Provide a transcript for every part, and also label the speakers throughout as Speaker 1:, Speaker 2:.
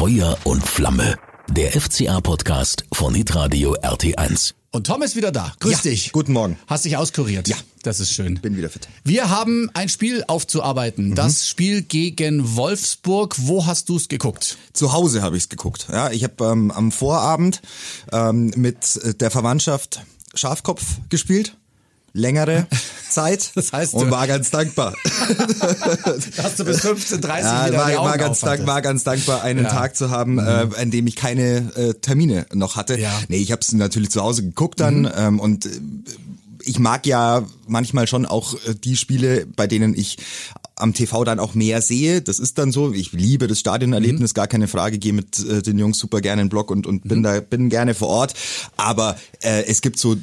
Speaker 1: Feuer und Flamme. Der FCA-Podcast von Hitradio RT1.
Speaker 2: Und Tom ist wieder da. Grüß
Speaker 3: Ja,
Speaker 2: dich.
Speaker 3: guten Morgen.
Speaker 2: Hast dich auskuriert.
Speaker 3: Ja.
Speaker 2: Das ist schön.
Speaker 3: Bin wieder fit.
Speaker 2: Wir haben ein Spiel aufzuarbeiten. Das Spiel gegen Wolfsburg. Wo hast du es geguckt?
Speaker 3: Zu Hause habe ich es geguckt. Ja, ich habe ähm, am Vorabend ähm, mit äh, der Verwandtschaft Schafkopf gespielt. Längere Zeit.
Speaker 2: Das heißt,
Speaker 3: und war ganz dankbar.
Speaker 2: Hast du bis 15.30
Speaker 3: Ja,
Speaker 2: wieder
Speaker 3: war, war, ganz
Speaker 2: aufhattest.
Speaker 3: dank, war ganz dankbar, einen
Speaker 2: Ja. Mhm.
Speaker 3: Tag zu haben, äh, an dem ich keine äh, Termine noch hatte.
Speaker 2: Ja. Mhm.
Speaker 3: Nee, ich habe es natürlich zu Hause geguckt dann ähm, und äh, ich mag ja manchmal schon auch äh, die Spiele, bei denen ich am TV dann auch mehr sehe. Das ist dann so. Ich liebe das Stadionerlebnis, gar keine Frage. Gehe mit äh, den Jungs super gerne in den Block und, und bin da bin gerne vor Ort. Aber äh, es gibt so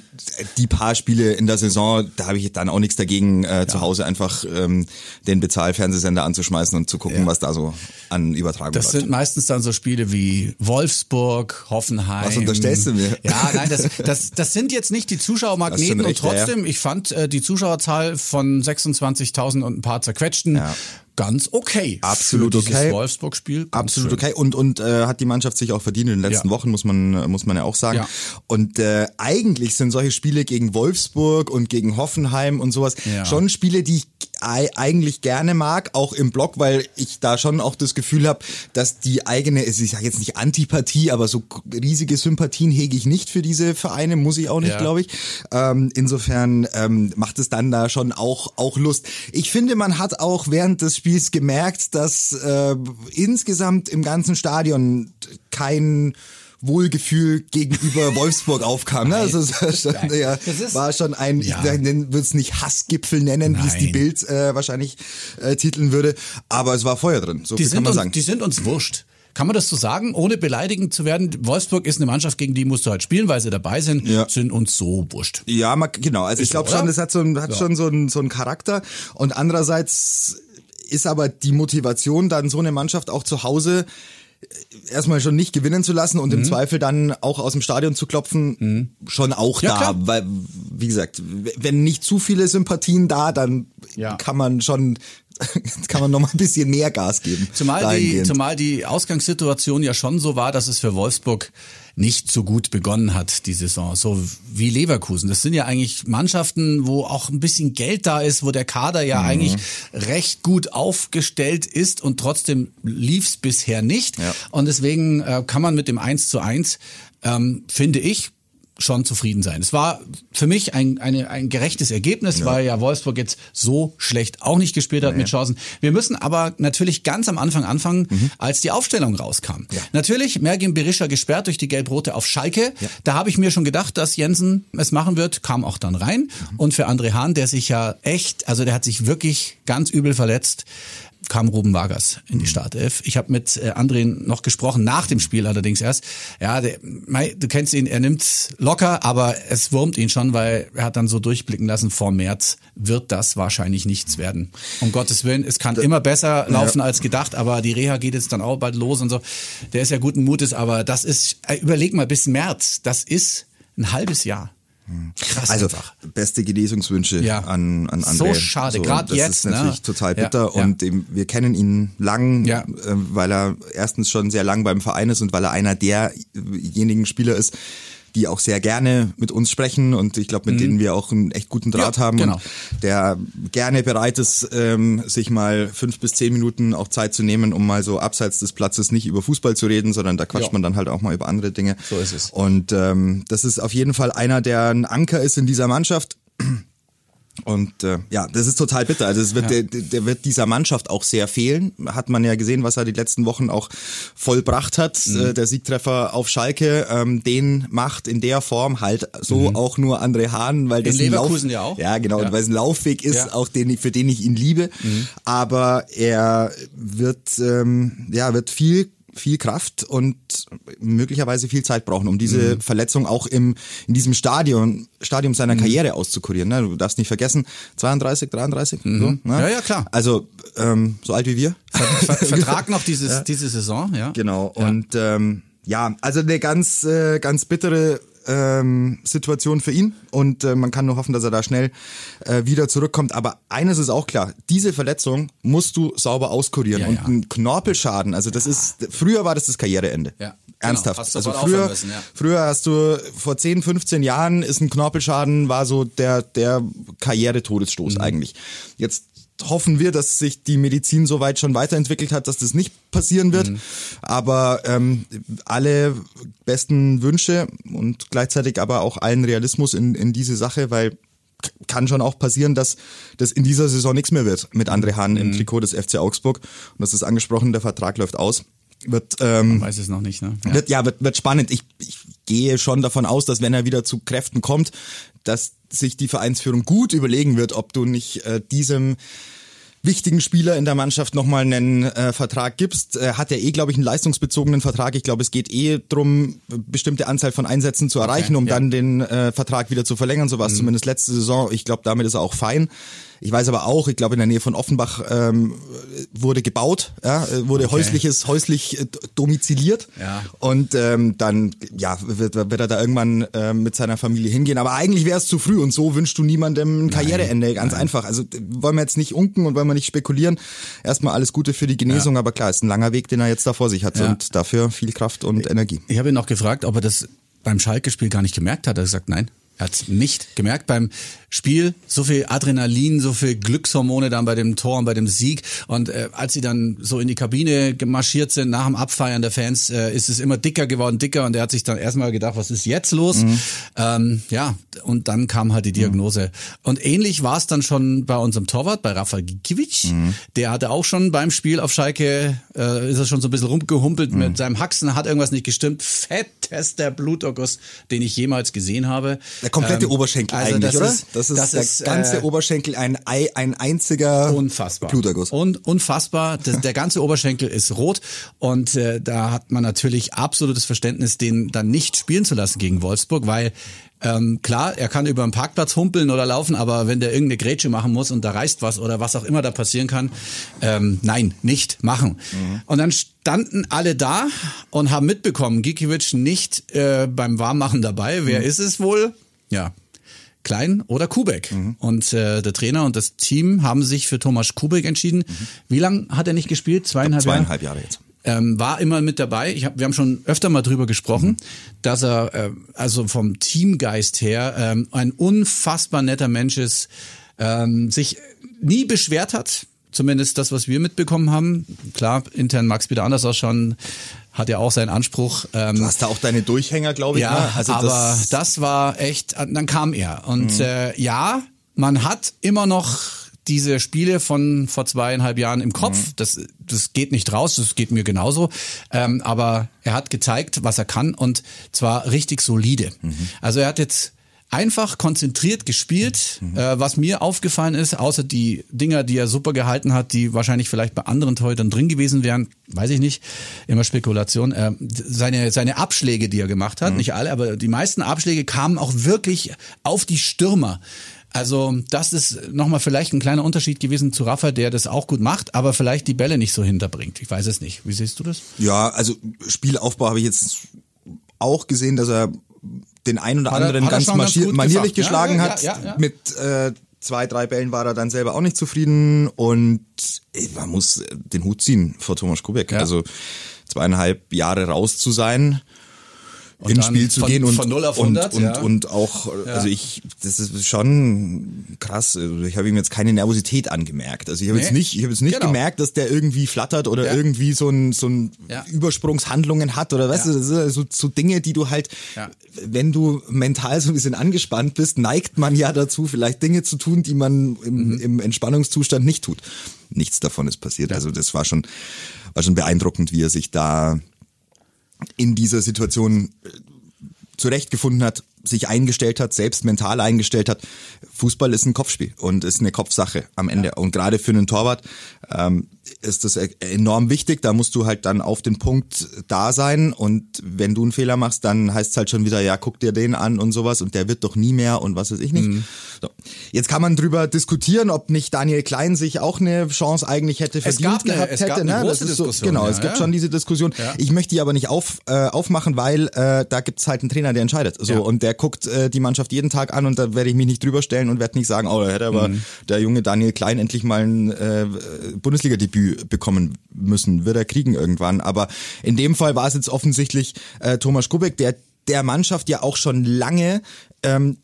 Speaker 3: die paar Spiele in der Saison, da habe ich dann auch nichts dagegen, äh, zu Hause einfach ähm, den Bezahlfernsehsender anzuschmeißen und zu gucken,
Speaker 2: Ja.
Speaker 3: was da so an Übertragung
Speaker 2: Das
Speaker 3: läuft.
Speaker 2: sind meistens dann so Spiele wie Wolfsburg, Hoffenheim.
Speaker 3: Was unterstellst du mir?
Speaker 2: Ja, nein, das, das, das sind jetzt nicht die Zuschauermagneten
Speaker 3: recht,
Speaker 2: und
Speaker 3: ja, ja.
Speaker 2: trotzdem, ich fand äh, die Zuschauerzahl von 26.000 und ein paar zerquetschten
Speaker 3: Ja.
Speaker 2: Ganz okay.
Speaker 3: Absolut
Speaker 2: für
Speaker 3: okay.
Speaker 2: Wolfsburg-Spiel.
Speaker 3: Absolut
Speaker 2: schön.
Speaker 3: okay und und äh, hat die Mannschaft sich auch verdient in den letzten
Speaker 2: Ja.
Speaker 3: Wochen muss man muss man ja auch sagen
Speaker 2: Ja.
Speaker 3: und äh, eigentlich sind solche Spiele gegen Wolfsburg und gegen Hoffenheim und sowas
Speaker 2: Ja.
Speaker 3: schon Spiele die ich ei- eigentlich gerne mag auch im Block weil ich da schon auch das Gefühl habe dass die eigene also ich sage jetzt nicht Antipathie aber so riesige Sympathien hege ich nicht für diese Vereine muss ich auch nicht
Speaker 2: Ja.
Speaker 3: glaube ich ähm, insofern ähm, macht es dann da schon auch auch Lust ich finde man hat auch während des Spiels gemerkt dass äh, insgesamt im ganzen Stadion kein Wohlgefühl gegenüber Wolfsburg aufkam. Ne? Also es war schon, ja,
Speaker 2: Das ist-
Speaker 3: war schon ein,
Speaker 2: Ja.
Speaker 3: ich würde es nicht Hassgipfel nennen, wie es die. Bild äh, wahrscheinlich äh, titeln würde, aber es war Feuer drin, so
Speaker 2: Die
Speaker 3: viel kann
Speaker 2: sind,
Speaker 3: man
Speaker 2: uns,
Speaker 3: sagen.
Speaker 2: die sind uns wurscht. Kann man das so sagen, ohne beleidigend zu werden? Wolfsburg ist eine Mannschaft, gegen die musst du halt spielen, weil sie dabei sind,
Speaker 3: Ja.
Speaker 2: sind uns so wurscht.
Speaker 3: Ja, genau. Also ich
Speaker 2: so,
Speaker 3: glaube schon, das hat so ein, hat schon so einen so einen Charakter. Und andererseits ist aber die Motivation, dann so eine Mannschaft auch zu Hause äh, erstmal schon nicht gewinnen zu lassen und im Zweifel dann auch aus dem Stadion zu klopfen, schon auch
Speaker 2: Mhm. Ja,
Speaker 3: da.
Speaker 2: klar.
Speaker 3: Weil, wie gesagt, wenn nicht zu viele Sympathien da, dann
Speaker 2: Ja.
Speaker 3: kann man schon, kann man noch mal ein bisschen mehr Gas geben.
Speaker 2: Zumal die, zumal die Ausgangssituation ja schon so war, dass es für Wolfsburg nicht so gut begonnen hat, die Saison. So wie Leverkusen. Das sind ja eigentlich Mannschaften, wo auch ein bisschen Geld da ist, wo der Kader ja
Speaker 3: Mhm.
Speaker 2: eigentlich recht gut aufgestellt ist und trotzdem lief's bisher nicht.
Speaker 3: Ja.
Speaker 2: Und deswegen äh, kann man mit dem 1 zu 1, ähm, finde ich, schon zufrieden sein. Es war für mich ein, eine, ein gerechtes Ergebnis, weil ja Wolfsburg jetzt so schlecht auch nicht gespielt hat mit Chancen. Wir müssen aber natürlich ganz am Anfang anfangen, als die Aufstellung rauskam. Natürlich, Mergin Berisha gesperrt durch die Gelb-Rote auf Schalke. Da habe ich mir schon gedacht, dass Jensen es machen wird, kam auch dann rein. Und für André Hahn, der sich ja echt, also der hat sich wirklich ganz übel verletzt, kam Ruben Vargas in die Startelf. Ich habe mit äh, André noch gesprochen, nach dem Spiel allerdings erst. Ja, der, du kennst ihn, er nimmt's locker, aber es wurmt ihn schon, weil er hat dann so durchblicken lassen, vor März wird das wahrscheinlich nichts werden. Um Gottes Willen, es kann immer besser laufen als gedacht, aber die Reha geht jetzt dann auch bald los und so. Der ist ja guten Mutes, aber das ist, äh, überleg mal, bis März, das ist ein halbes Jahr. Krass
Speaker 3: Also
Speaker 2: einfach.
Speaker 3: beste Genesungswünsche
Speaker 2: Ja.
Speaker 3: an, an
Speaker 2: So
Speaker 3: André.
Speaker 2: schade, grad
Speaker 3: das
Speaker 2: jetzt,
Speaker 3: ist natürlich
Speaker 2: ne?
Speaker 3: total
Speaker 2: Ja,
Speaker 3: bitter
Speaker 2: ja.
Speaker 3: und eben, wir kennen ihn lang,
Speaker 2: Ja.
Speaker 3: äh, weil er erstens schon sehr lang beim Verein ist und weil er einer derjenigen Spieler ist, die auch sehr gerne mit uns sprechen und ich glaube, mit denen wir auch einen echt guten Draht
Speaker 2: Mhm. Ja,
Speaker 3: haben
Speaker 2: genau.
Speaker 3: und der gerne bereit ist, ähm, sich mal fünf bis zehn Minuten auch Zeit zu nehmen, um mal so abseits des Platzes nicht über Fußball zu reden, sondern da quatscht
Speaker 2: Ja.
Speaker 3: man dann halt auch mal über andere Dinge.
Speaker 2: So ist es.
Speaker 3: Und ähm, das ist auf jeden Fall einer, der ein Anker ist in dieser Mannschaft. Und äh, ja, das ist total bitter. Also es wird,
Speaker 2: Ja.
Speaker 3: der, der wird dieser Mannschaft auch sehr fehlen. Hat man ja gesehen, was er die letzten Wochen auch vollbracht hat.
Speaker 2: Mhm.
Speaker 3: Äh, der Siegtreffer auf Schalke, ähm, den macht in der Form halt so auch nur André Hahn, weil das ein
Speaker 2: Mhm. Leverkusen
Speaker 3: Lauf,
Speaker 2: ja auch.
Speaker 3: Ja, genau,
Speaker 2: Ja.
Speaker 3: weil es ein Laufweg ist,
Speaker 2: Ja. Mhm.
Speaker 3: auch den für den ich ihn liebe. Aber er wird ähm, ja wird viel viel Kraft und möglicherweise viel Zeit brauchen, um diese
Speaker 2: Mhm.
Speaker 3: Verletzung auch im, in diesem Stadion, Stadium seiner Karriere auszukurieren. Ne? Du darfst nicht vergessen, 32, 33, so, ne?
Speaker 2: Mhm. Ja, ja, klar.
Speaker 3: Also ähm, so alt wie wir.
Speaker 2: Ver Vertrag noch dieses, diese Saison, ja.
Speaker 3: Genau. Und ähm, ja, also eine ganz, äh, ganz bittere ähm, Situation für ihn und äh, man kann nur hoffen, dass er da schnell äh, wieder zurückkommt. Aber eines ist auch klar, diese Verletzung musst du sauber auskurieren
Speaker 2: Ja,
Speaker 3: und
Speaker 2: ja.
Speaker 3: ein Knorpelschaden, also das ist, früher war das das Karriereende.
Speaker 2: Ja, genau.
Speaker 3: Ernsthaft.
Speaker 2: Hast
Speaker 3: also früher,
Speaker 2: müssen, ja.
Speaker 3: früher hast du vor 10, 15 Jahren ist ein Knorpelschaden war so der, der Karrieretodesstoß
Speaker 2: Mhm.
Speaker 3: eigentlich. Jetzt hoffen wir, dass sich die Medizin so weit schon weiterentwickelt hat, dass das nicht passieren wird.
Speaker 2: Mhm.
Speaker 3: Aber ähm, alle besten Wünsche und gleichzeitig aber auch allen Realismus in, in diese Sache, weil kann schon auch passieren, dass das in dieser Saison nichts mehr wird mit André Hahn
Speaker 2: Mhm.
Speaker 3: im Trikot des FC Augsburg. Und das ist angesprochen, der Vertrag läuft aus. Wird, ähm,
Speaker 2: Weiß es noch nicht, ne? Ja.
Speaker 3: wird, ja, wird, wird spannend. Ich, ich gehe schon davon aus, dass wenn er wieder zu Kräften kommt, dass sich die Vereinsführung gut überlegen wird, ob du nicht äh, diesem wichtigen Spieler in der Mannschaft nochmal einen äh, Vertrag gibst. Äh, hat er eh, glaube ich, einen leistungsbezogenen Vertrag. Ich glaube, es geht eh drum, bestimmte Anzahl von Einsätzen zu erreichen, um
Speaker 2: ja.
Speaker 3: dann den äh, Vertrag wieder zu verlängern. So war es zumindest letzte Saison. Ich glaube, damit ist er auch fein. Ich weiß aber auch, ich glaube, in der Nähe von Offenbach ähm, wurde gebaut, ja, wurde häusliches, häuslich äh, domiziliert.
Speaker 2: Ja.
Speaker 3: Und ähm, dann ja, wird, wird er da irgendwann ähm, mit seiner Familie hingehen. Aber eigentlich wäre es zu früh und so wünschst du niemandem ein Karriereende. Ganz einfach. Also wollen wir jetzt nicht unken und wollen wir nicht spekulieren. Erstmal alles Gute für die Genesung, aber klar, ist ein langer Weg, den er jetzt da vor sich hat
Speaker 2: Ja.
Speaker 3: und dafür viel Kraft und Energie.
Speaker 2: Ich habe ihn noch gefragt, ob er das beim Schalke-Spiel gar nicht gemerkt hat. Er hat gesagt, nein. Er hat es nicht gemerkt beim Spiel. So viel Adrenalin, so viel Glückshormone dann bei dem Tor und bei dem Sieg. Und äh, als sie dann so in die Kabine gemarschiert sind, nach dem Abfeiern der Fans, äh, ist es immer dicker geworden, dicker. Und er hat sich dann erstmal gedacht, was ist jetzt los? Ähm, ja, und dann kam halt die Diagnose. Und ähnlich war es dann schon bei unserem Torwart, bei Rafa Gikiewicz. Der hatte auch schon beim Spiel auf Schalke, äh, ist er schon so ein bisschen rumgehumpelt mit seinem Haxen, hat irgendwas nicht gestimmt. Fettester Bluterguss, den ich jemals gesehen habe.
Speaker 3: Der komplette
Speaker 2: Ähm,
Speaker 3: Oberschenkel
Speaker 2: also
Speaker 3: eigentlich,
Speaker 2: das
Speaker 3: oder?
Speaker 2: Ist,
Speaker 3: das ist
Speaker 2: das
Speaker 3: der
Speaker 2: ist,
Speaker 3: ganze
Speaker 2: äh,
Speaker 3: Oberschenkel ein, Ei- ein einziger
Speaker 2: Unfassbar.
Speaker 3: Bluterguss.
Speaker 2: Und unfassbar. Das, der ganze Oberschenkel ist rot und äh, da hat man natürlich absolutes Verständnis, den dann nicht spielen zu lassen gegen Wolfsburg, weil ähm, klar, er kann über den Parkplatz humpeln oder laufen, aber wenn der irgendeine Grätsche machen muss und da reißt was oder was auch immer da passieren kann, ähm, nein, nicht machen. Und dann standen alle da und haben mitbekommen, Gikiewicz nicht äh, beim Warmmachen dabei. Wer ist es wohl? Ja, Klein oder Kubek. Und äh, der Trainer und das Team haben sich für Thomas Kubek entschieden. Wie lange hat er nicht gespielt? Zweieinhalb,
Speaker 3: Zweieinhalb Jahre jetzt.
Speaker 2: Ähm, war immer mit dabei. Ich hab, wir haben schon öfter mal drüber gesprochen, dass er äh, also vom Teamgeist her ähm, ein unfassbar netter Mensch ist, ähm, sich nie beschwert hat. Zumindest das, was wir mitbekommen haben. Klar, intern mag es wieder anders ausschauen, hat ja auch seinen Anspruch. Ähm,
Speaker 3: Du hast da auch deine Durchhänger, glaube ich.
Speaker 2: ja,
Speaker 3: ne? also
Speaker 2: aber
Speaker 3: das,
Speaker 2: das, war echt, dann kam er. Und äh, ja, man hat immer noch diese Spiele von vor zweieinhalb Jahren im Kopf. Das, das geht nicht raus, das geht mir genauso. Ähm, aber er hat gezeigt, was er kann und zwar richtig solide. Also er hat jetzt einfach konzentriert gespielt. Äh, was mir aufgefallen ist, außer die Dinger, die er super gehalten hat, die wahrscheinlich vielleicht bei anderen Torhütern drin gewesen wären, weiß ich nicht, immer Spekulation. Äh, seine, seine Abschläge, die er gemacht hat, nicht alle, aber die meisten Abschläge kamen auch wirklich auf die Stürmer. Also das ist nochmal vielleicht ein kleiner Unterschied gewesen zu Rafa, der das auch gut macht, aber vielleicht die Bälle nicht so hinterbringt. Ich weiß es nicht. Wie siehst du das?
Speaker 3: Ja, also Spielaufbau habe ich jetzt auch gesehen, dass er den einen oder
Speaker 2: Hat er-
Speaker 3: anderen
Speaker 2: hat er
Speaker 3: ganz
Speaker 2: ganz
Speaker 3: manierlich.
Speaker 2: Ja,
Speaker 3: geschlagen
Speaker 2: ja,
Speaker 3: hat.
Speaker 2: ja, ja.
Speaker 3: Mit äh, zwei, drei Bällen war er dann selber auch nicht zufrieden und ey, man muss den Hut ziehen vor Thomas Kubek. Also zweieinhalb Jahre raus zu sein. Ins
Speaker 2: dann
Speaker 3: Spiel zu
Speaker 2: von-
Speaker 3: gehen und,
Speaker 2: von 0 auf 100,
Speaker 3: und, und,
Speaker 2: ja.
Speaker 3: und auch, also ich, das ist schon krass. Also ich habe ihm jetzt keine Nervosität angemerkt. Also ich habe jetzt
Speaker 2: Nee,
Speaker 3: nicht, ich habe jetzt nicht
Speaker 2: genau.
Speaker 3: gemerkt, dass der irgendwie flattert oder
Speaker 2: Ja.
Speaker 3: irgendwie so ein, so ein. Übersprungshandlungen hat oder weißt du, das sind so, so Dinge, die du halt, wenn du mental so ein bisschen angespannt bist, neigt man ja dazu, vielleicht Dinge zu tun, die man im,
Speaker 2: Mhm.
Speaker 3: im Entspannungszustand nicht tut. Nichts davon ist passiert. Also das war schon, war schon beeindruckend, wie er sich da in dieser Situation äh, zurechtgefunden hat, sich eingestellt hat, selbst mental eingestellt hat. Fußball ist ein Kopfspiel und ist eine Kopfsache am Ende. Und gerade für einen Torwart, ähm, ist das e- enorm wichtig. Da musst du halt dann auf den Punkt da sein. Und wenn du einen Fehler machst, dann heißt es halt schon wieder, ja, guck dir den an und sowas und der wird doch nie mehr und was weiß ich nicht. Mhm. So. Jetzt kann man drüber diskutieren, ob nicht Daniel Klein sich auch eine Chance eigentlich hätte verdient
Speaker 2: eine,
Speaker 3: gehabt hätte.
Speaker 2: ne?
Speaker 3: das
Speaker 2: ist so,
Speaker 3: genau,
Speaker 2: ja,
Speaker 3: es gibt
Speaker 2: ja.
Speaker 3: schon diese Diskussion.
Speaker 2: Ja.
Speaker 3: Ich möchte die aber nicht auf, äh, aufmachen, weil äh, da gibt's halt einen Trainer, der entscheidet. So und der guckt äh, die Mannschaft jeden Tag an und da werde ich mich nicht drüber stellen und werde nicht sagen, oh, da hätte aber
Speaker 2: Mhm.
Speaker 3: der junge Daniel Klein endlich mal ein äh, Bundesliga-Debüt bekommen müssen. Wird er kriegen irgendwann. Aber in dem Fall war es jetzt offensichtlich äh, Thomas Kubek, der der Mannschaft ja auch schon lange ähm,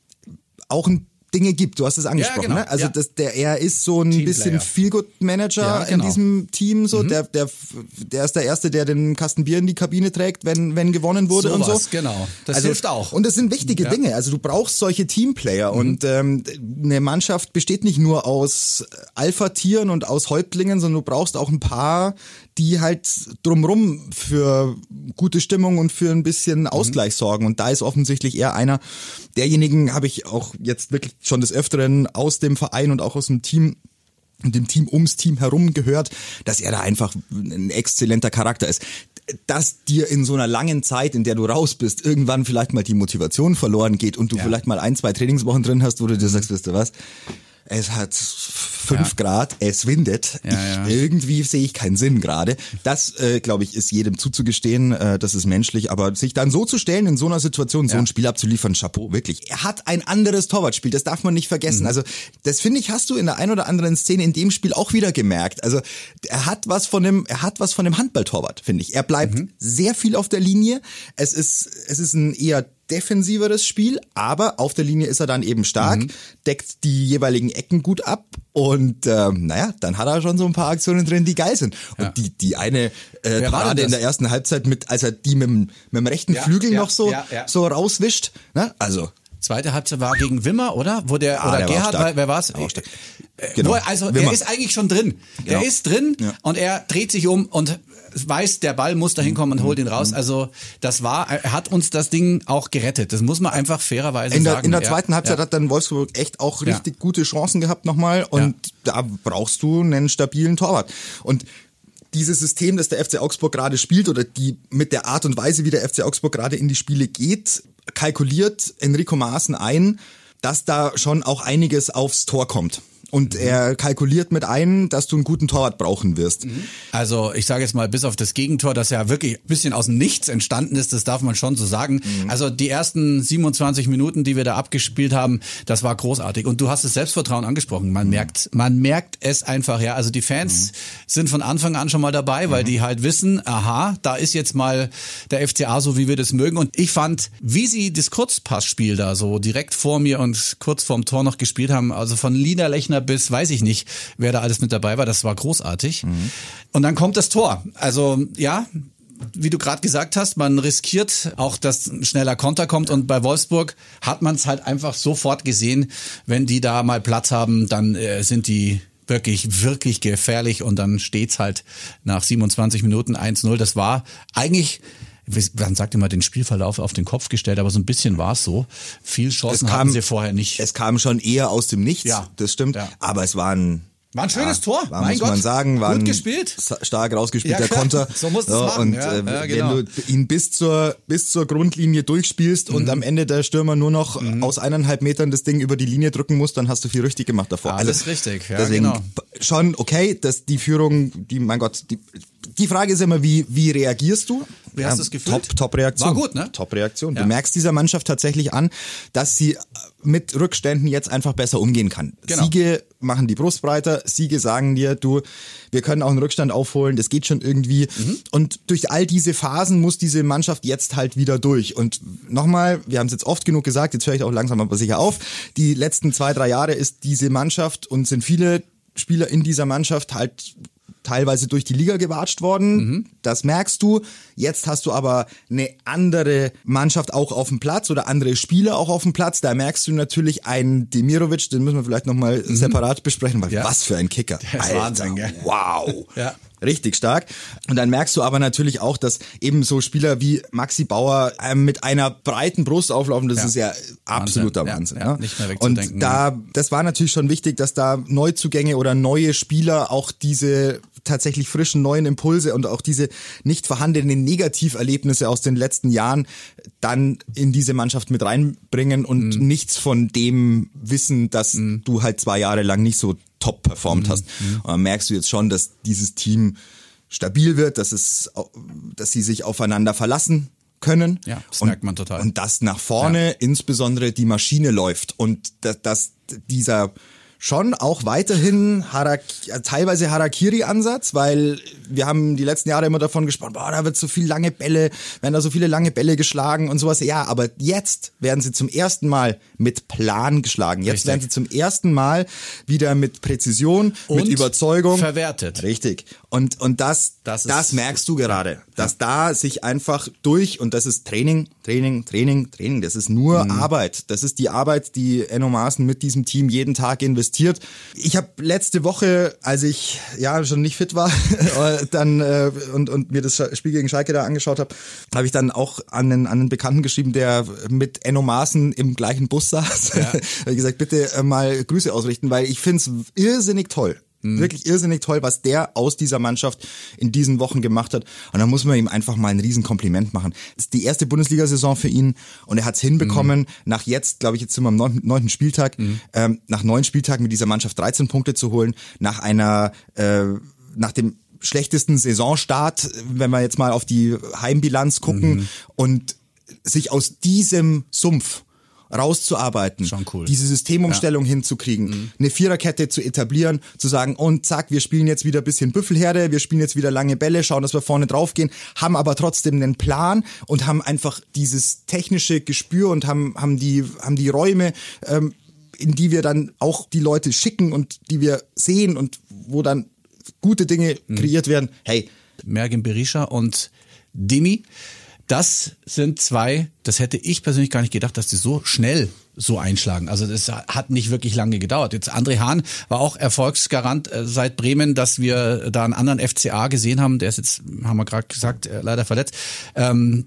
Speaker 3: auch ein Dinge gibt. Du hast es angesprochen,
Speaker 2: genau,
Speaker 3: ne? Also
Speaker 2: ja.
Speaker 3: das, der er ist so ein
Speaker 2: Teamplayer.
Speaker 3: bisschen Feelgood-Manager
Speaker 2: Ja,
Speaker 3: in
Speaker 2: genau.
Speaker 3: diesem Team. So der der der ist der erste, der den Kasten Bier in die Kabine trägt, wenn wenn gewonnen wurde und so.
Speaker 2: Sowas, genau. Das hilft auch.
Speaker 3: Und das sind wichtige
Speaker 2: Ja.
Speaker 3: Dinge. Also du brauchst solche Teamplayer
Speaker 2: Mhm.
Speaker 3: und ähm, eine Mannschaft besteht nicht nur aus Alpha-Tieren und aus Häuptlingen, sondern du brauchst auch ein paar, die halt drumrum für gute Stimmung und für ein bisschen Ausgleich sorgen. Und da ist offensichtlich eher einer derjenigen, habe ich auch jetzt wirklich schon des Öfteren aus dem Verein und auch aus dem Team und dem Team ums Team herum gehört, dass er da einfach ein exzellenter Charakter ist. Dass dir in so einer langen Zeit, in der du raus bist, irgendwann vielleicht mal die Motivation verloren geht und du
Speaker 2: Ja.
Speaker 3: vielleicht mal ein, zwei Trainingswochen drin hast, wo du dir sagst, wisst ihr was? Es hat fünf
Speaker 2: Ja.
Speaker 3: Grad, es windet.
Speaker 2: Ja,
Speaker 3: ich,
Speaker 2: ja.
Speaker 3: Irgendwie sehe ich keinen Sinn gerade. Das, äh, glaube ich, ist jedem zuzugestehen. Äh, das ist menschlich. Aber sich dann so zu stellen, in so einer Situation, so ein Spiel abzuliefern, Chapeau, wirklich. Er hat ein anderes Torwartspiel, das darf man nicht vergessen.
Speaker 2: Mhm.
Speaker 3: Also das finde ich, hast du in der ein oder anderen Szene in dem Spiel auch wieder gemerkt. Also er hat was von dem, er hat was von dem Handballtorwart, finde ich. Er bleibt
Speaker 2: Mhm.
Speaker 3: sehr viel auf der Linie. Es ist, es ist ein eher defensiveres Spiel, aber auf der Linie ist er dann eben stark,
Speaker 2: Mhm.
Speaker 3: deckt die jeweiligen Ecken gut ab und ähm, naja, dann hat er schon so ein paar Aktionen drin, die geil sind. Und
Speaker 2: Ja.
Speaker 3: die, die eine äh, Parade in der ersten Halbzeit mit, als er die mit, dem- mit dem rechten
Speaker 2: Ja,
Speaker 3: Flügel
Speaker 2: ja,
Speaker 3: noch so, so rauswischt. Ne? Also
Speaker 2: Zweite Halbzeit war gegen Wimmer, oder? Wo der,
Speaker 3: Ah,
Speaker 2: oder
Speaker 3: der
Speaker 2: Gerhard, war, wer war's?
Speaker 3: Der war.
Speaker 2: Äh,
Speaker 3: Genau.
Speaker 2: Wo er, also
Speaker 3: Wimmer.
Speaker 2: er ist eigentlich schon drin. Der
Speaker 3: Genau.
Speaker 2: ist drin
Speaker 3: Ja.
Speaker 2: und er dreht sich um und weiß, der Ball muss dahin kommen und holt ihn
Speaker 3: Mhm.
Speaker 2: raus. Also das war, er hat uns das Ding auch gerettet. Das muss man einfach fairerweise
Speaker 3: in der,
Speaker 2: sagen.
Speaker 3: in der
Speaker 2: Ja,
Speaker 3: zweiten Halbzeit
Speaker 2: ja.
Speaker 3: hat dann Wolfsburg echt auch
Speaker 2: Ja.
Speaker 3: richtig gute Chancen gehabt nochmal und da brauchst du einen stabilen Torwart. Und dieses System, das der FC Augsburg gerade spielt oder die mit der Art und Weise, wie der FC Augsburg gerade in die Spiele geht, kalkuliert Enrico Maaßen ein, dass da schon auch einiges aufs Tor kommt. Und er kalkuliert mit ein, dass du einen guten Torwart brauchen wirst.
Speaker 2: Also ich sage jetzt mal, bis auf das Gegentor, das ja wirklich ein bisschen aus dem Nichts entstanden ist, das darf man schon so sagen. Also die ersten 27 Minuten, die wir da abgespielt haben, das war großartig. Und du hast das Selbstvertrauen angesprochen. Man merkt, man merkt es einfach, ja. Also die Fans sind von Anfang an schon mal dabei, weil die halt wissen, aha, da ist jetzt mal der FCA so, wie wir das mögen. Und ich fand, wie sie das Kurzpassspiel da so direkt vor mir und kurz vorm Tor noch gespielt haben, also von Liederlechner bis weiß ich nicht, wer da alles mit dabei war, das war großartig. Und dann kommt das Tor. Also ja, wie du gerade gesagt hast, man riskiert auch, dass ein schneller Konter kommt und bei Wolfsburg hat man es halt einfach sofort gesehen, wenn die da mal Platz haben, dann äh, sind die wirklich, wirklich gefährlich und dann steht's halt nach 27 Minuten 1-0. Das war eigentlich man sagt immer den Spielverlauf auf den Kopf gestellt, aber so ein bisschen war es so. Viel Chancen hatten sie vorher nicht.
Speaker 3: Es kam schon eher aus dem Nichts,
Speaker 2: Ja.
Speaker 3: das stimmt.
Speaker 2: Ja.
Speaker 3: Aber es war ein
Speaker 2: War ein schönes Tor,
Speaker 3: War,
Speaker 2: mein
Speaker 3: muss
Speaker 2: Gott.
Speaker 3: man sagen, war
Speaker 2: Gut gespielt.
Speaker 3: stark rausgespielter
Speaker 2: Ja, klar.
Speaker 3: Konter.
Speaker 2: So musst du's machen.
Speaker 3: Und
Speaker 2: Ja,
Speaker 3: äh,
Speaker 2: ja, genau.
Speaker 3: wenn du ihn bis zur bis zur Grundlinie durchspielst und
Speaker 2: Mhm.
Speaker 3: am Ende der Stürmer nur noch aus eineinhalb Metern das Ding über die Linie drücken muss, dann hast du viel richtig gemacht davor. Also
Speaker 2: Alles richtig, ja,
Speaker 3: deswegen
Speaker 2: genau.
Speaker 3: schon okay, dass die Führung, die mein Gott, die die Frage ist immer, wie wie reagierst du?
Speaker 2: Wie hast du's gefühlt?
Speaker 3: Top Top Reaktion.
Speaker 2: War gut, ne?
Speaker 3: Top Reaktion.
Speaker 2: Ja.
Speaker 3: Du merkst dieser Mannschaft tatsächlich an, dass sie mit Rückständen jetzt einfach besser umgehen kann.
Speaker 2: Genau.
Speaker 3: Siege machen die Brust breiter, Siege sagen dir, du, wir können auch einen Rückstand aufholen, das geht schon irgendwie.
Speaker 2: Mhm.
Speaker 3: Und durch all diese Phasen muss diese Mannschaft jetzt halt wieder durch. Und nochmal, wir haben es jetzt oft genug gesagt, jetzt höre ich auch langsam aber sicher auf, die letzten zwei, drei Jahre ist diese Mannschaft und sind viele Spieler in dieser Mannschaft halt teilweise durch die Liga gewatscht worden.
Speaker 2: Mhm.
Speaker 3: Das merkst du. Jetzt hast du aber eine andere Mannschaft auch auf dem Platz oder andere Spieler auch auf dem Platz. Da merkst du natürlich einen Demirovic, den müssen wir vielleicht nochmal separat besprechen, weil
Speaker 2: Mhm. Ja.
Speaker 3: was für ein Kicker.
Speaker 2: Der ist Wahnsinn, gell?
Speaker 3: Wow.
Speaker 2: Ja.
Speaker 3: Richtig stark. Und dann merkst du aber natürlich auch, dass eben so Spieler wie Maxi Bauer ähm, mit einer breiten Brust auflaufen, das
Speaker 2: Ja.
Speaker 3: ist ja absoluter
Speaker 2: Wahnsinn. Ja, ja,
Speaker 3: ne?
Speaker 2: nicht mehr wegzudenken.
Speaker 3: Und da, das war natürlich schon wichtig, dass da Neuzugänge oder neue Spieler auch diese tatsächlich frischen neuen Impulse und auch diese nicht vorhandenen Negativerlebnisse aus den letzten Jahren dann in diese Mannschaft mit reinbringen und
Speaker 2: Mhm.
Speaker 3: nichts von dem wissen, dass du halt zwei Jahre lang nicht so top
Speaker 2: Mhm.
Speaker 3: performt hast. Und dann merkst du jetzt schon, dass dieses Team stabil wird, dass es, dass sie sich aufeinander verlassen können.
Speaker 2: Ja, das
Speaker 3: und,
Speaker 2: merkt man total.
Speaker 3: Und dass nach vorne insbesondere die Maschine läuft und dass, dass dieser schon auch weiterhin Harak teilweise Harakiri-Ansatz, weil wir haben die letzten Jahre immer davon gesprochen, boah, da wird so viel lange Bälle, werden da so viele lange Bälle geschlagen und sowas. Ja, aber jetzt werden sie zum ersten Mal mit Plan geschlagen. Jetzt
Speaker 2: Richtig.
Speaker 3: werden sie zum ersten Mal wieder mit Präzision, mit
Speaker 2: Und
Speaker 3: Überzeugung
Speaker 2: verwertet.
Speaker 3: Richtig. Und, und das,
Speaker 2: Das
Speaker 3: das, merkst du gerade, dass da sich einfach durch, und das ist Training, Training, Training, Training, das ist nur
Speaker 2: Mhm.
Speaker 3: Arbeit. Das ist die Arbeit, die Enno Maaßen mit diesem Team jeden Tag investiert. Ich habe letzte Woche, als ich ja schon nicht fit war, äh, dann äh, und, und mir das Spiel gegen Schalke da angeschaut habe, habe ich dann auch an einen, an einen Bekannten geschrieben, der mit Enno Maaßen im gleichen Bus saß. Ja. habe gesagt, bitte äh, mal Grüße ausrichten, weil ich find's irrsinnig toll. Wirklich irrsinnig toll, was der aus dieser Mannschaft in diesen Wochen gemacht hat. Und da muss man ihm einfach mal ein Riesenkompliment machen. Das ist die erste Bundesliga-Saison für ihn und er hat es hinbekommen, nach jetzt, glaube ich, jetzt sind wir am neunten, Spieltag, ähm, nach neun Spieltagen mit dieser Mannschaft 13 Punkte zu holen, nach einer, äh, nach dem schlechtesten Saisonstart, wenn wir jetzt mal auf die Heimbilanz gucken und sich aus diesem Sumpf rauszuarbeiten,
Speaker 2: Schon cool.
Speaker 3: diese Systemumstellung hinzukriegen, eine Viererkette zu etablieren, zu sagen, und zack, wir spielen jetzt wieder ein bisschen Büffelherde, wir spielen jetzt wieder lange Bälle, schauen, dass wir vorne drauf gehen, haben aber trotzdem einen Plan und haben einfach dieses technische Gespür und haben, haben, die, haben die Räume, ähm, in die wir dann auch die Leute schicken und die wir sehen und wo dann gute Dinge kreiert werden. Hey,
Speaker 2: Mergin Berisha und Demi. Das sind zwei, das hätte ich persönlich gar nicht gedacht, dass die so schnell so einschlagen. Also das hat nicht wirklich lange gedauert. Jetzt André Hahn war auch Erfolgsgarant äh, seit Bremen, dass wir da einen anderen FCA gesehen haben. Der ist jetzt, haben wir gerade gesagt, äh, leider verletzt. Ähm,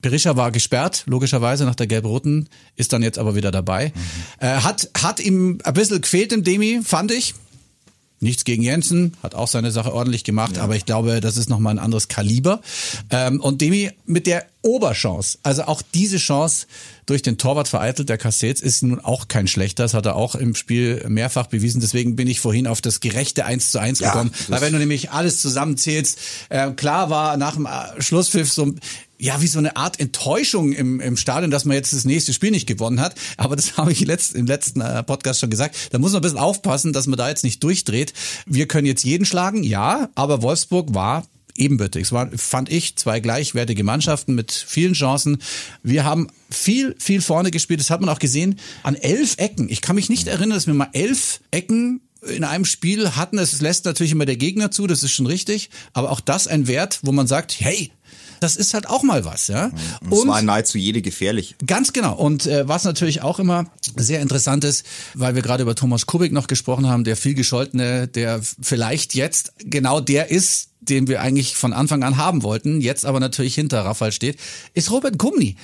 Speaker 2: Berisha war gesperrt, logischerweise nach der gelb-roten, ist dann jetzt aber wieder dabei. Äh, hat, hat ihm ein bisschen gefehlt im Demi, fand ich. Nichts gegen Jensen, hat auch seine Sache ordentlich gemacht, aber ich glaube, das ist nochmal ein anderes Kaliber. Ähm, und Demi mit der Oberchance, also auch diese Chance durch den Torwart vereitelt, der Castells, ist nun auch kein schlechter. Das hat er auch im Spiel mehrfach bewiesen. Deswegen bin ich vorhin auf das gerechte 1 zu 1
Speaker 3: Ja,
Speaker 2: gekommen. Weil wenn du nämlich alles zusammenzählst, äh, klar war nach dem äh, Schlusspfiff so ja, wie so eine Art Enttäuschung im, im Stadion, dass man jetzt das nächste Spiel nicht gewonnen hat. Aber das habe ich letzt, im letzten äh, Podcast schon gesagt. Da muss man ein bisschen aufpassen, dass man da jetzt nicht durchdreht. Wir können jetzt jeden schlagen, ja, aber Wolfsburg war ebenbürtig. Es waren, fand ich, zwei gleichwertige Mannschaften mit vielen Chancen. Wir haben viel, viel vorne gespielt. Das hat man auch gesehen an elf Ecken. Ich kann mich nicht erinnern, dass wir mal elf Ecken in einem Spiel hatten. Es lässt natürlich immer der Gegner zu, das ist schon richtig. Aber auch das ein Wert, wo man sagt, hey, das ist halt auch mal was, ja.
Speaker 3: und es war nahezu jede gefährlich.
Speaker 2: Ganz genau. Und äh, was natürlich auch immer sehr interessant ist, weil wir gerade über Thomas Kubik noch gesprochen haben, der viel gescholtene, der vielleicht jetzt genau der ist, den wir eigentlich von Anfang an haben wollten, jetzt aber natürlich hinter Rafael steht, ist Robert Kumni.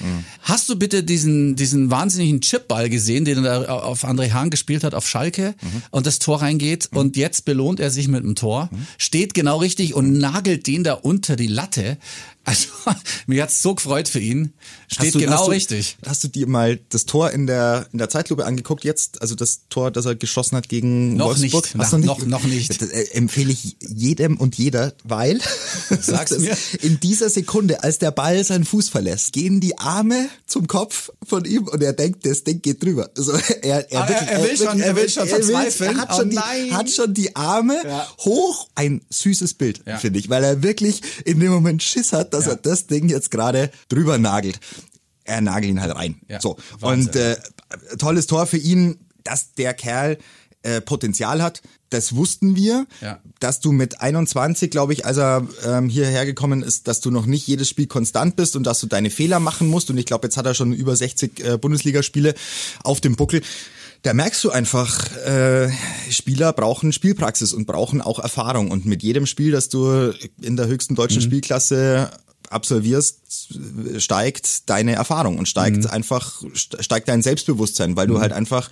Speaker 2: Hast du bitte diesen, diesen wahnsinnigen Chipball gesehen, den er da auf André Hahn gespielt hat auf Schalke und das Tor reingeht und jetzt belohnt er sich mit einem Tor, steht genau richtig und nagelt den da unter die Latte. Also, mir hat's so gefreut für ihn. Steht
Speaker 3: du-
Speaker 2: genau
Speaker 3: du,
Speaker 2: richtig.
Speaker 3: Hast du dir mal das Tor in der in der Zeitlupe angeguckt jetzt? Also das Tor, das er geschossen hat gegen
Speaker 2: Noch
Speaker 3: Wolfsburg?
Speaker 2: nicht.
Speaker 3: Hast
Speaker 2: Na,
Speaker 3: du
Speaker 2: noch- noch nicht.
Speaker 3: Das äh, empfehle ich jedem und jeder, weil
Speaker 2: Sag's mir.
Speaker 3: in dieser Sekunde, als der Ball seinen Fuß verlässt, gehen die Arme zum Kopf von ihm und er denkt, das Ding geht drüber. Also er, er,
Speaker 2: Ah,
Speaker 3: wirklich-
Speaker 2: er will schon- er will schon
Speaker 3: er will-
Speaker 2: verzweifeln.
Speaker 3: Er hat
Speaker 2: Oh
Speaker 3: schon, die,
Speaker 2: nein.
Speaker 3: hat schon die Arme
Speaker 2: Ja.
Speaker 3: hoch. Ein süßes Bild,
Speaker 2: Ja.
Speaker 3: finde ich, weil er wirklich in dem Moment Schiss hat, dass
Speaker 2: Ja.
Speaker 3: er das Ding jetzt gerade drüber nagelt. Er nagelt ihn halt rein.
Speaker 2: Ja,
Speaker 3: so.
Speaker 2: Wahnsinn.
Speaker 3: Und äh, tolles Tor für ihn, dass der Kerl äh, Potenzial hat. Das wussten wir,
Speaker 2: Ja.
Speaker 3: dass du mit 21, glaube ich, als er ähm, hierher gekommen ist, dass du noch nicht jedes Spiel konstant bist und dass du deine Fehler machen musst. Und ich glaube, jetzt hat er schon über 60 äh, Bundesligaspiele auf dem Buckel. Da merkst du einfach, äh, Spieler brauchen Spielpraxis und brauchen auch Erfahrung. Und mit jedem Spiel, das du in der höchsten deutschen mhm. Spielklasse absolvierst, steigt deine Erfahrung und steigt mhm. einfach, steigt dein Selbstbewusstsein, weil du mhm. halt einfach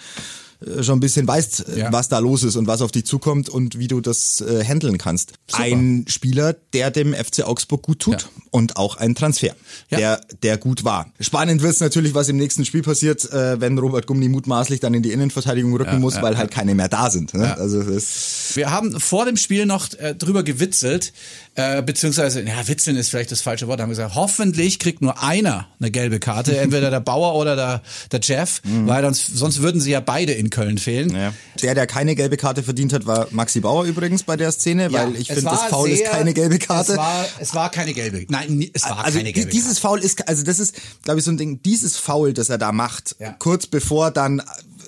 Speaker 3: schon ein bisschen weißt, äh, ja. was da los ist und was auf dich zukommt und wie du das äh, handeln kannst. Super. Ein Spieler, der dem FC Augsburg gut tut ja. und auch ein Transfer, ja. der der gut war. Spannend wird es natürlich, was im nächsten Spiel passiert, äh, wenn Robert Gumni mutmaßlich dann in die Innenverteidigung rücken muss, weil halt keine mehr da sind. Ne? Also
Speaker 2: das Wir haben vor dem Spiel noch äh, drüber gewitzelt, äh, beziehungsweise, ja, witzeln ist vielleicht das falsche Wort, haben gesagt, hoffentlich kriegt nur einer eine gelbe Karte, entweder der Bauer oder der, der Jeff, mhm. weil sonst, sonst würden sie ja beide in Köln fehlen. Ja.
Speaker 3: Der, der keine gelbe Karte verdient hat, war Maxi Bauer übrigens bei der Szene, ja, weil ich finde, das Foul sehr, ist keine gelbe Karte.
Speaker 2: Es war, es war keine gelbe, nein, es war also keine gelbe
Speaker 3: Karte. Dieses Foul ist, also das ist, glaube ich, so ein Ding, dieses Foul, das er da macht, ja. kurz bevor dann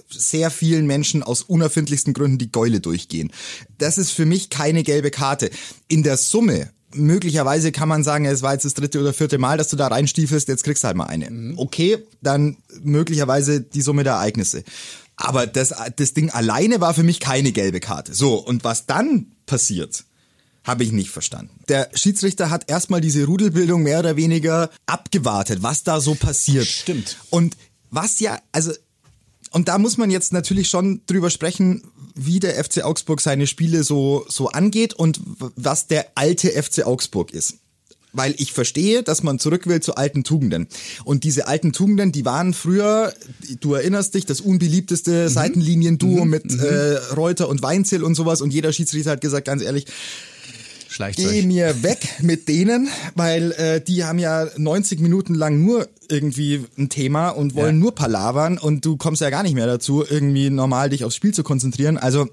Speaker 3: sehr vielen Menschen aus unerfindlichsten Gründen die Geule durchgehen. Das ist für mich keine gelbe Karte. In der Summe möglicherweise kann man sagen, es war jetzt das dritte oder vierte Mal, dass du da reinstiefelst, jetzt kriegst du halt mal eine. Mhm. Okay, dann möglicherweise die Summe der Ereignisse. Aber das, das Ding alleine war für mich keine gelbe Karte. So, und was dann passiert, habe ich nicht verstanden. Der Schiedsrichter hat erstmal diese Rudelbildung mehr oder weniger abgewartet, was da so passiert.
Speaker 2: Stimmt.
Speaker 3: Und was ja, also und da muss man jetzt natürlich schon drüber sprechen, wie der FC Augsburg seine Spiele so, so angeht und was der alte FC Augsburg ist weil ich verstehe, dass man zurück will zu alten Tugenden. Und diese alten Tugenden, die waren früher, du erinnerst dich, das unbeliebteste mhm. Seitenlinien-Duo mhm. mit mhm. Äh, Reuter und Weinzel und sowas. Und jeder Schiedsrichter hat gesagt, ganz ehrlich, Geh mir weg mit denen, weil äh, die haben ja 90 Minuten lang nur irgendwie ein Thema und wollen ja. nur palavern und du kommst ja gar nicht mehr dazu, irgendwie normal dich aufs Spiel zu konzentrieren. Also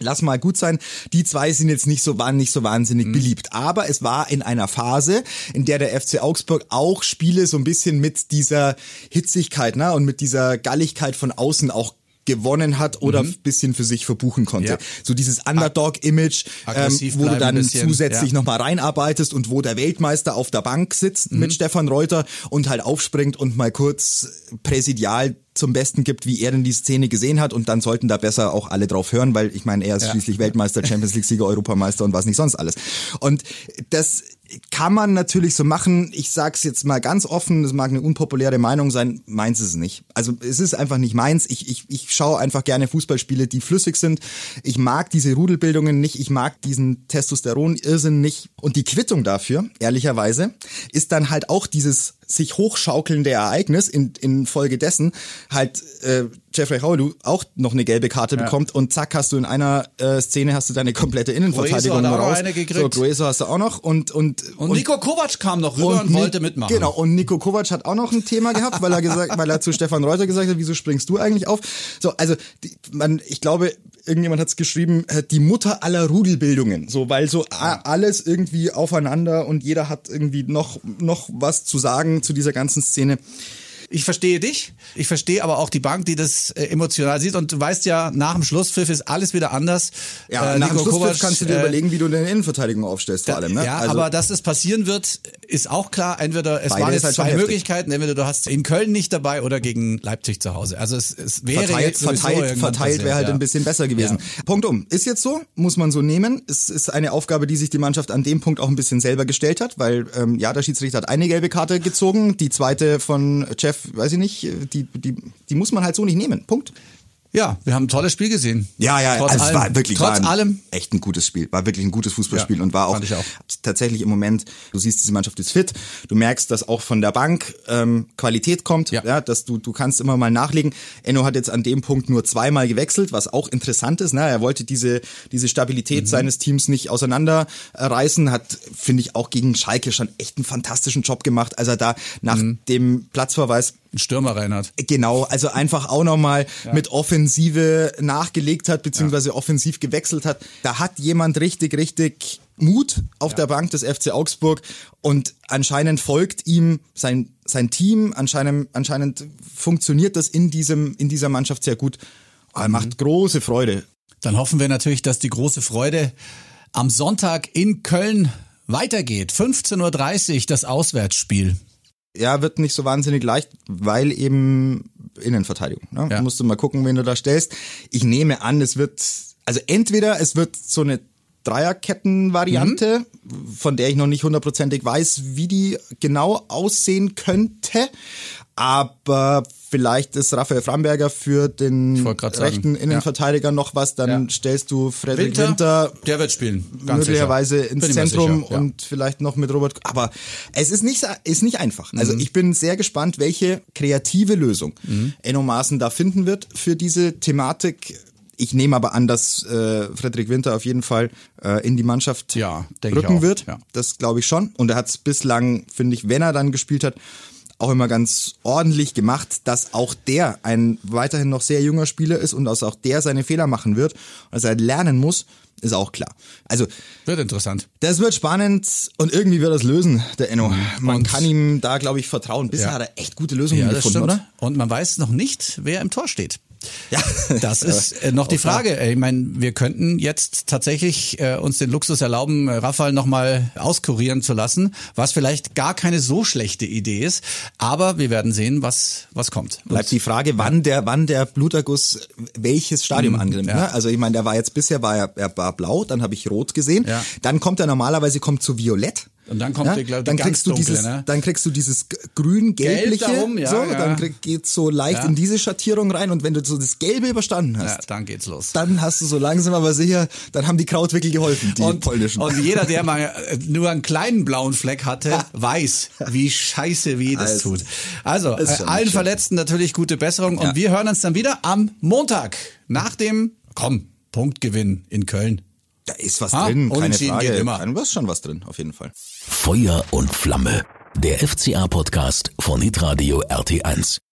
Speaker 3: Lass mal gut sein. Die zwei sind jetzt nicht so, waren nicht so wahnsinnig mhm. beliebt. Aber es war in einer Phase, in der der FC Augsburg auch Spiele so ein bisschen mit dieser Hitzigkeit, ne, und mit dieser Galligkeit von außen auch gewonnen hat oder mhm. bisschen für sich verbuchen konnte. Ja. So dieses Underdog-Image, ähm, wo du dann zusätzlich ja. nochmal reinarbeitest und wo der Weltmeister auf der Bank sitzt mhm. mit Stefan Reuter und halt aufspringt und mal kurz präsidial zum Besten gibt, wie er denn die Szene gesehen hat und dann sollten da besser auch alle drauf hören, weil ich meine, er ist ja. schließlich Weltmeister, Champions League Sieger, Europameister und was nicht sonst alles. Und das kann man natürlich so machen. Ich sag's jetzt mal ganz offen, das mag eine unpopuläre Meinung sein, meins ist es nicht. Also es ist einfach nicht meins. Ich, ich, ich schaue einfach gerne Fußballspiele, die flüssig sind. Ich mag diese Rudelbildungen nicht, ich mag diesen Testosteron-Irrsinn nicht. Und die Quittung dafür, ehrlicherweise, ist dann halt auch dieses sich hochschaukelnde Ereignis in, in Folge dessen halt äh, Jeffrey Howell auch noch eine gelbe Karte ja. bekommt und zack hast du in einer äh, Szene hast du deine komplette Innenverteidigung
Speaker 2: Grueso raus. Eine gekriegt.
Speaker 3: so Grueso hast du auch noch und und
Speaker 2: und, und Nico Kovac kam noch rüber und, und wollte mitmachen.
Speaker 3: Genau und Nico Kovac hat auch noch ein Thema gehabt, weil er gesagt, weil er zu Stefan Reuter gesagt hat, wieso springst du eigentlich auf? So also die, man ich glaube irgendjemand hat es geschrieben, äh, die Mutter aller Rudelbildungen. So, weil so alles irgendwie aufeinander und jeder hat irgendwie noch, noch was zu sagen zu dieser ganzen Szene.
Speaker 2: Ich verstehe dich. Ich verstehe aber auch die Bank, die das äh, emotional sieht. Und du weißt ja, nach dem Schlusspfiff ist alles wieder anders.
Speaker 3: Ja, äh, nach Nico dem Schlusspfiff Kovac, kannst du dir äh, überlegen, wie du deine Innenverteidigung aufstellst vor allem. Ne?
Speaker 2: Ja, also, aber dass es passieren wird, ist auch klar. Entweder es waren jetzt halt zwei Möglichkeiten. Entweder du hast in Köln nicht dabei oder gegen Leipzig zu Hause. Also es, es wäre
Speaker 3: verteilt, verteilt, verteilt wäre halt ja. ein bisschen besser gewesen. Ja. Punkt um. Ist jetzt so, muss man so nehmen. Es ist eine Aufgabe, die sich die Mannschaft an dem Punkt auch ein bisschen selber gestellt hat, weil ähm, ja, der Schiedsrichter hat eine gelbe Karte gezogen, die zweite von Jeff, weiß ich nicht, die, die, die muss man halt so nicht nehmen. Punkt.
Speaker 2: Ja, wir haben ein tolles Spiel gesehen.
Speaker 3: Ja, ja, trotz also allem. es war wirklich
Speaker 2: trotz
Speaker 3: war
Speaker 2: allem
Speaker 3: echt ein gutes Spiel. War wirklich ein gutes Fußballspiel ja, und war auch, auch, tatsächlich im Moment, du siehst, diese Mannschaft ist fit. Du merkst, dass auch von der Bank ähm, Qualität kommt, ja. ja, dass du du kannst immer mal nachlegen. Enno hat jetzt an dem Punkt nur zweimal gewechselt, was auch interessant ist. Ne? Er wollte diese diese Stabilität mhm. seines Teams nicht auseinanderreißen, hat finde ich auch gegen Schalke schon echt einen fantastischen Job gemacht, als er da nach mhm. dem Platzverweis
Speaker 2: einen Stürmer rein hat.
Speaker 3: Genau, also einfach auch nochmal ja. mit Offensive nachgelegt hat, beziehungsweise ja. offensiv gewechselt hat. Da hat jemand richtig, richtig Mut auf ja. der Bank des FC Augsburg und anscheinend folgt ihm sein, sein Team, anscheinend, anscheinend funktioniert das in diesem, in dieser Mannschaft sehr gut. Er mhm. macht große Freude.
Speaker 2: Dann hoffen wir natürlich, dass die große Freude am Sonntag in Köln weitergeht. 15.30 Uhr das Auswärtsspiel.
Speaker 3: Ja, wird nicht so wahnsinnig leicht, weil eben Innenverteidigung. Ne? Ja. Musst du mal gucken, wen du da stellst. Ich nehme an, es wird, also entweder es wird so eine Dreierketten-Variante, mhm. von der ich noch nicht hundertprozentig weiß, wie die genau aussehen könnte. Aber vielleicht ist Raphael Framberger für den rechten Innenverteidiger ja. noch was, dann ja. stellst du Frederik Winter, Winter
Speaker 2: der wird spielen,
Speaker 3: möglicherweise sicher. ins Zentrum sicher, ja. und vielleicht noch mit Robert. Aber es ist nicht ist nicht einfach. Also mhm. ich bin sehr gespannt, welche kreative Lösung mhm. Enno Maaßen da finden wird für diese Thematik. Ich nehme aber an, dass äh, Frederik Winter auf jeden Fall äh, in die Mannschaft
Speaker 2: ja,
Speaker 3: rücken wird. Ja. Das glaube ich schon. Und er hat es bislang, finde ich, wenn er dann gespielt hat, auch immer ganz ordentlich gemacht, dass auch der ein weiterhin noch sehr junger Spieler ist und dass auch der seine Fehler machen wird und dass er lernen muss, ist auch klar. Also
Speaker 2: wird interessant.
Speaker 3: Das wird spannend und irgendwie wird das lösen, der Enno. Man und kann ihm da, glaube ich, vertrauen. Bisher ja. hat er echt gute Lösungen ja, gefunden, oder?
Speaker 2: Und man weiß noch nicht, wer im Tor steht. Ja, das ist äh, noch die Frage. Ich meine, wir könnten jetzt tatsächlich äh, uns den Luxus erlauben, äh, Rafael nochmal auskurieren zu lassen, was vielleicht gar keine so schlechte Idee ist. Aber wir werden sehen, was was kommt.
Speaker 3: Bleibt die Frage, wann der wann der Bluterguss welches Stadium mhm, annimmt. Ja. Ne? Also ich meine, der war jetzt bisher war er, er war blau, dann habe ich rot gesehen. Ja. Dann kommt er normalerweise kommt zu violett.
Speaker 2: Und dann kommt ja? die, glaub,
Speaker 3: dann kriegst du dieses, ne? dann kriegst du dieses grün-gelbliche, Gelb ja, so, ja. dann krieg, geht's so leicht in diese Schattierung rein und wenn du so das Gelbe überstanden hast,
Speaker 2: dann geht's los.
Speaker 3: Dann hast du so langsam aber sicher, dann haben die Krautwickel geholfen, die
Speaker 2: und,
Speaker 3: polnischen.
Speaker 2: Und jeder, der mal äh, nur einen kleinen blauen Fleck hatte, weiß, wie scheiße weh das also, tut. Also, äh, allen schön. Verletzten natürlich gute Besserung und wir hören uns dann wieder am Montag nach dem, komm, Punktgewinn in Köln.
Speaker 3: Da ist was ha? drin, keine Frage. Geht immer. Da ist schon was drin, auf jeden Fall.
Speaker 1: Feuer und Flamme. Der FCA-Podcast von Hitradio RT1.